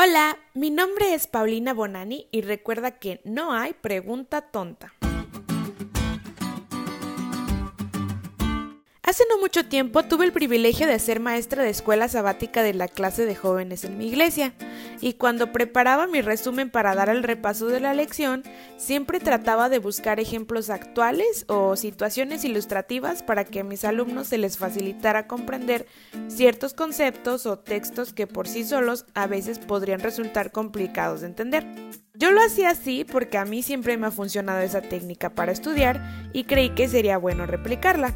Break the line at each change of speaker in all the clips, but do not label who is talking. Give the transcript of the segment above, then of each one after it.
Hola, mi nombre es Paulina Bonani y recuerda que no hay pregunta tonta. Hace no mucho tiempo tuve el privilegio de ser maestra de escuela sabática de la clase de jóvenes en mi iglesia, y cuando preparaba mi resumen para dar el repaso de la lección, siempre trataba de buscar ejemplos actuales o situaciones ilustrativas para que a mis alumnos se les facilitara comprender ciertos conceptos o textos que por sí solos a veces podrían resultar complicados de entender. Yo lo hacía así porque a mí siempre me ha funcionado esa técnica para estudiar y creí que sería bueno replicarla.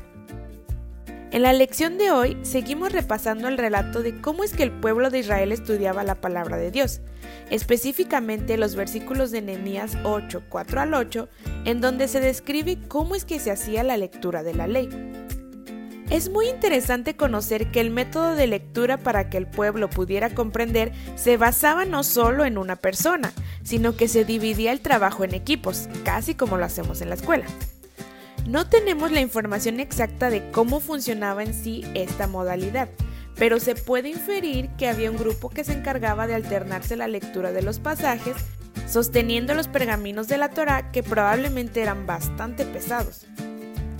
En la lección de hoy seguimos repasando el relato de cómo es que el pueblo de Israel estudiaba la palabra de Dios, específicamente los versículos de Nehemías 8, 4 al 8, en donde se describe cómo es que se hacía la lectura de la ley. Es muy interesante conocer que el método de lectura para que el pueblo pudiera comprender se basaba no solo en una persona, sino que se dividía el trabajo en equipos, casi como lo hacemos en la escuela. No tenemos la información exacta de cómo funcionaba en sí esta modalidad, pero se puede inferir que había un grupo que se encargaba de alternarse la lectura de los pasajes, sosteniendo los pergaminos de la Torá que probablemente eran bastante pesados.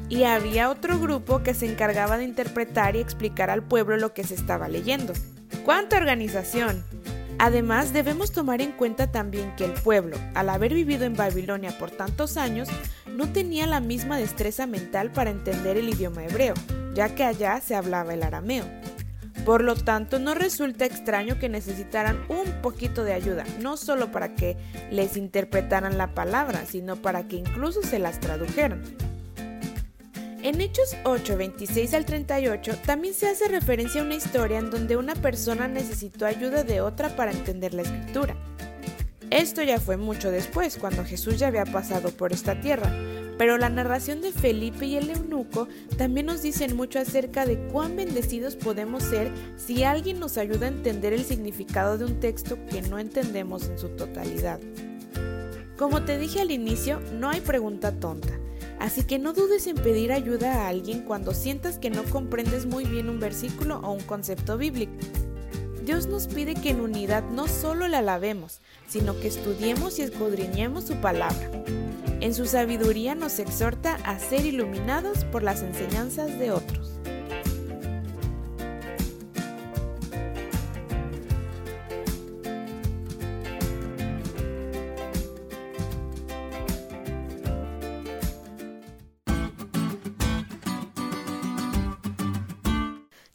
Y había otro grupo que se encargaba de interpretar y explicar al pueblo lo que se estaba leyendo. ¡Cuánta organización! Además, debemos tomar en cuenta también que el pueblo, al haber vivido en Babilonia por tantos años, no tenía la misma destreza mental para entender el idioma hebreo, ya que allá se hablaba el arameo. Por lo tanto, no resulta extraño que necesitaran un poquito de ayuda, no solo para que les interpretaran la palabra, sino para que incluso se las tradujeran. En Hechos 8, 26 al 38 también se hace referencia a una historia en donde una persona necesitó ayuda de otra para entender la escritura. Esto ya fue mucho después, cuando Jesús ya había pasado por esta tierra, pero la narración de Felipe y el eunuco también nos dicen mucho acerca de cuán bendecidos podemos ser si alguien nos ayuda a entender el significado de un texto que no entendemos en su totalidad. Como te dije al inicio, no hay pregunta tonta. Así que no dudes en pedir ayuda a alguien cuando sientas que no comprendes muy bien un versículo o un concepto bíblico. Dios nos pide que en unidad no solo la alabemos, sino que estudiemos y escudriñemos su palabra. En su sabiduría nos exhorta a ser iluminados por las enseñanzas de otros.